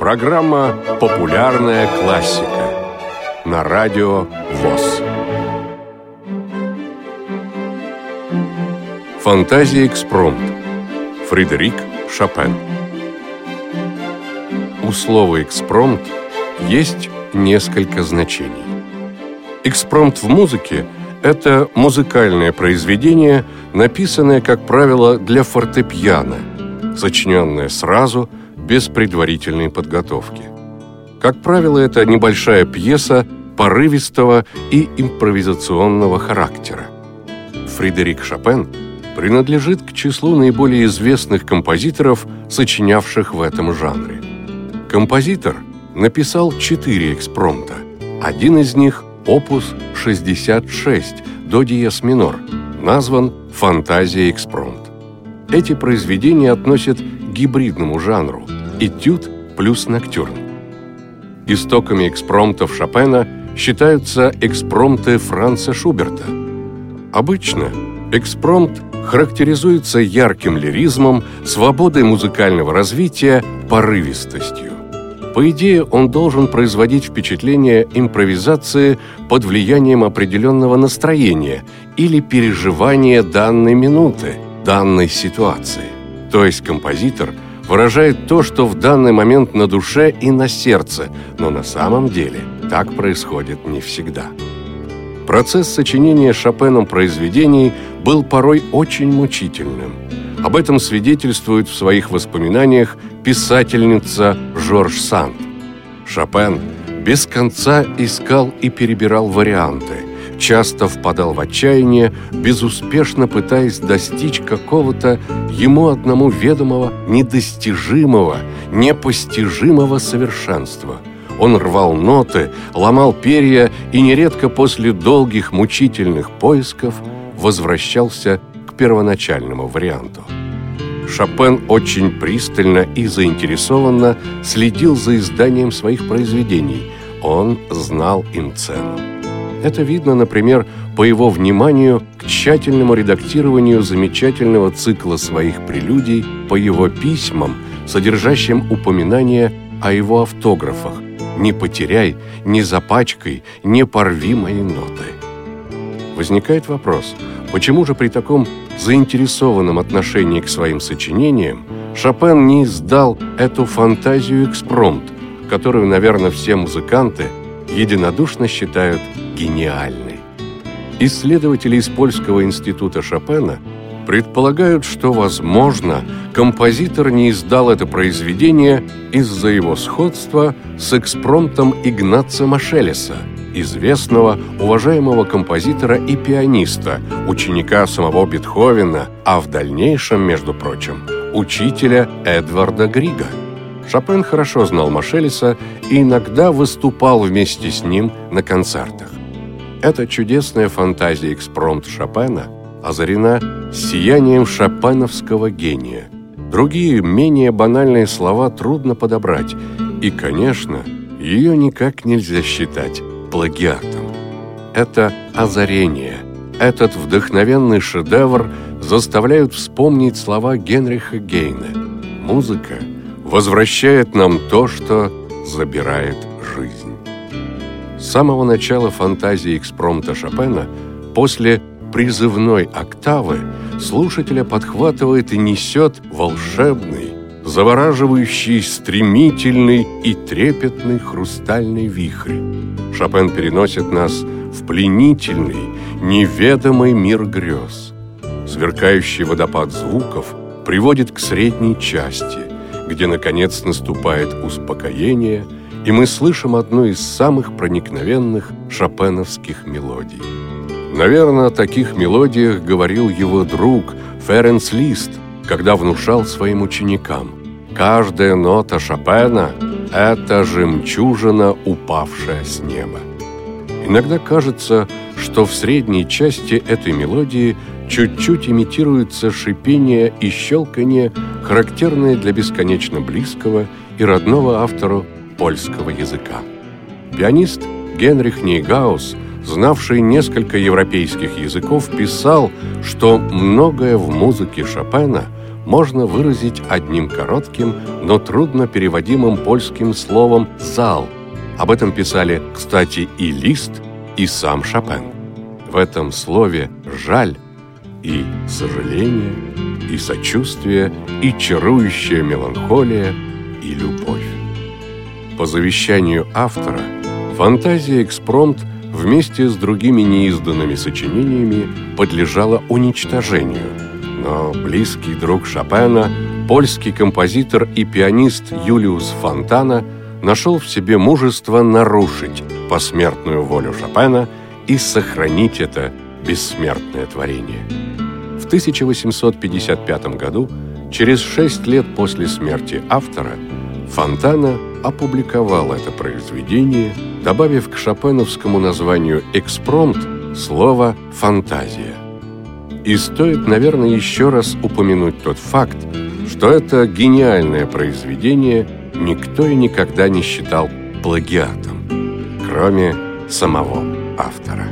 Программа «Популярная классика» на радио ВОЗ. Фантазия экспромт. Фредерик Шопен. У слова «экспромт» есть несколько значений. Экспромт в музыке – это музыкальное произведение, написанное, как правило, для фортепиано, сочиненное сразу, без предварительной подготовки. Как правило, это небольшая пьеса порывистого и импровизационного характера. Фредерик Шопен принадлежит к числу наиболее известных композиторов, сочинявших в этом жанре. Композитор написал четыре экспромта. Один из них опус 66 до диез минор, назван «Фантазия экспромт». Эти произведения относят к гибридному жанру – этюд плюс ноктюрн. Истоками экспромтов Шопена считаются экспромты Франца Шуберта. Обычно экспромт характеризуется ярким лиризмом, свободой музыкального развития, порывистостью. По идее, он должен производить впечатление импровизации под влиянием определенного настроения или переживания данной минуты, данной ситуации. То есть композитор выражает то, что в данный момент на душе и на сердце, но на самом деле так происходит не всегда. Процесс сочинения Шопеном произведений был порой очень мучительным – об этом свидетельствует в своих воспоминаниях писательница Жорж Санд. Шопен без конца искал и перебирал варианты, часто впадал в отчаяние, безуспешно пытаясь достичь какого-то ему одному ведомого, недостижимого, непостижимого совершенства. Он рвал ноты, ломал перья и нередко после долгих мучительных поисков возвращался к первоначальному варианту. Шопен очень пристально и заинтересованно следил за изданием своих произведений. Он знал им цену. Это видно, например, по его вниманию к тщательному редактированию замечательного цикла своих прелюдий по его письмам, содержащим упоминания о его автографах «Не потеряй, не запачкай, не порви мои ноты». Возникает вопрос, почему же при таком заинтересованном отношении к своим сочинениям, Шопен не издал эту фантазию экспромт, которую, наверное, все музыканты единодушно считают гениальной. Исследователи из Польского института Шопена предполагают, что, возможно, композитор не издал это произведение из-за его сходства с экспромтом Игнаца Машелеса – известного, уважаемого композитора и пианиста, ученика самого Бетховена, а в дальнейшем, между прочим, учителя Эдварда Грига. Шопен хорошо знал Машелиса и иногда выступал вместе с ним на концертах. Эта чудесная фантазия экспромт Шопена озарена сиянием шопеновского гения. Другие, менее банальные слова трудно подобрать, и, конечно, ее никак нельзя считать плагиатом. Это озарение, этот вдохновенный шедевр заставляют вспомнить слова Генриха Гейна. Музыка возвращает нам то, что забирает жизнь. С самого начала фантазии экспромта Шопена, после призывной октавы, слушателя подхватывает и несет волшебный, завораживающий, стремительный и трепетный хрустальный вихрь. Шопен переносит нас в пленительный, неведомый мир грез. Сверкающий водопад звуков приводит к средней части, где, наконец, наступает успокоение, и мы слышим одну из самых проникновенных шопеновских мелодий. Наверное, о таких мелодиях говорил его друг Ференс Лист, когда внушал своим ученикам. Каждая нота Шопена – это жемчужина, упавшая с неба. Иногда кажется, что в средней части этой мелодии чуть-чуть имитируется шипение и щелканье, характерные для бесконечно близкого и родного автору польского языка. Пианист Генрих Нейгаус знавший несколько европейских языков, писал, что многое в музыке Шопена можно выразить одним коротким, но трудно переводимым польским словом «зал». Об этом писали, кстати, и Лист, и сам Шопен. В этом слове «жаль» и «сожаление», и «сочувствие», и «чарующая меланхолия», и «любовь». По завещанию автора, фантазия «Экспромт» вместе с другими неизданными сочинениями подлежала уничтожению, но близкий друг Шопена, польский композитор и пианист Юлиус Фонтана нашел в себе мужество нарушить посмертную волю Шопена и сохранить это бессмертное творение. В 1855 году, через шесть лет после смерти автора, Фонтана опубликовал это произведение, добавив к шопеновскому названию «экспромт» слово «фантазия». И стоит, наверное, еще раз упомянуть тот факт, что это гениальное произведение никто и никогда не считал плагиатом, кроме самого автора.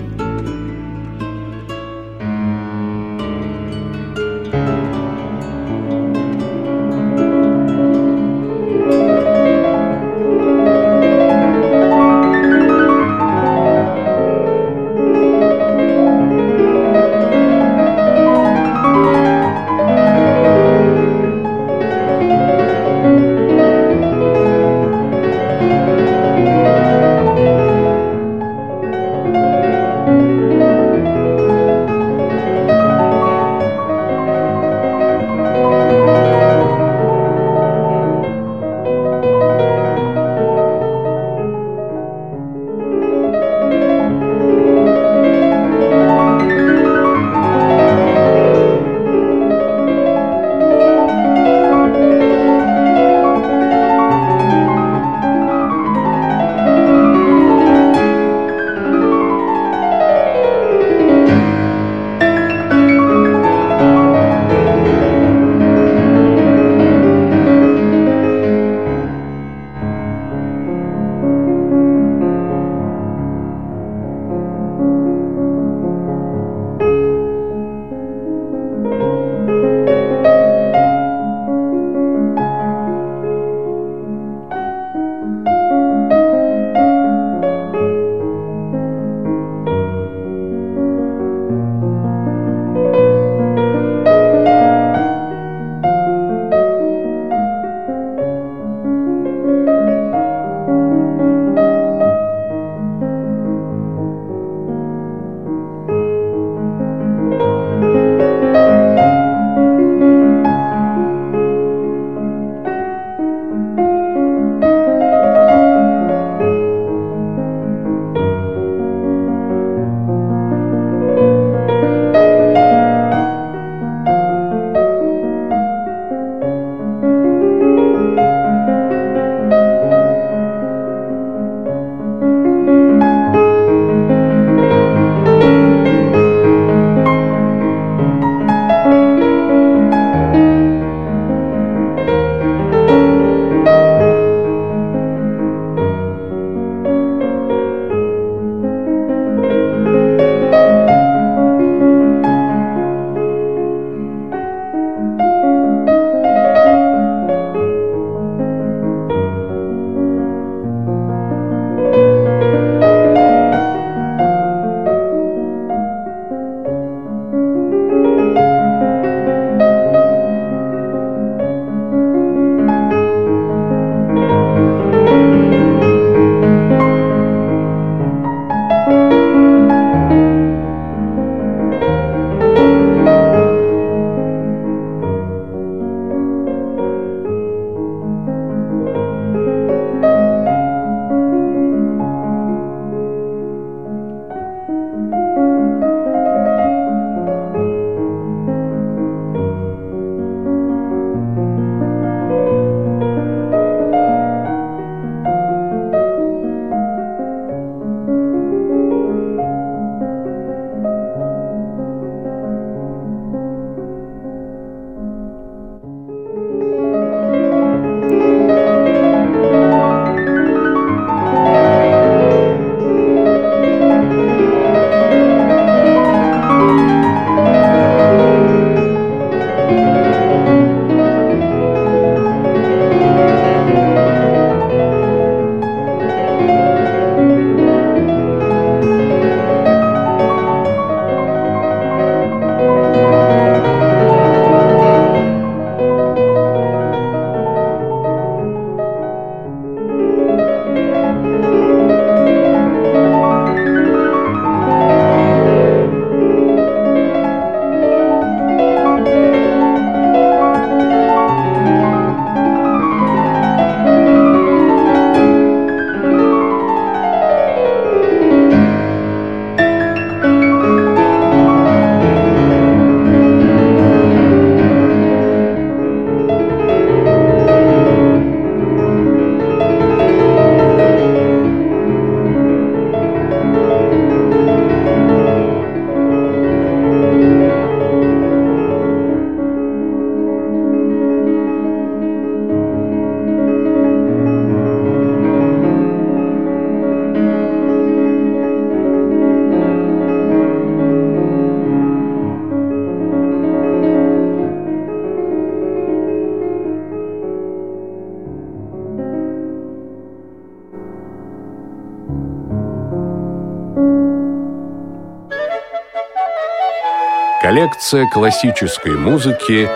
Коллекция классической музыки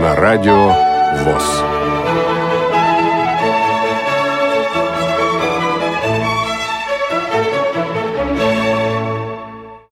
на радио ВОЗ.